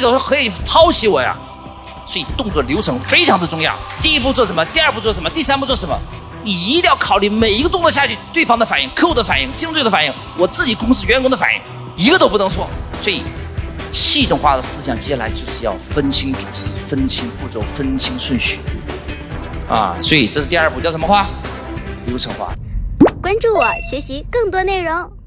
对手可以抄袭我呀。所以动作流程非常的重要。第一步做什么？第二步做什么？第三步做什么？你一定要考虑每一个动作下去，对方的反应、客户的反应、竞争对手的反应、我自己公司员工的反应，一个都不能错。所以，系统化的思想接下来就是要分清主次、分清步骤、分清顺序。啊，所以这是第二步，叫什么话？流程化。关注我，学习更多内容。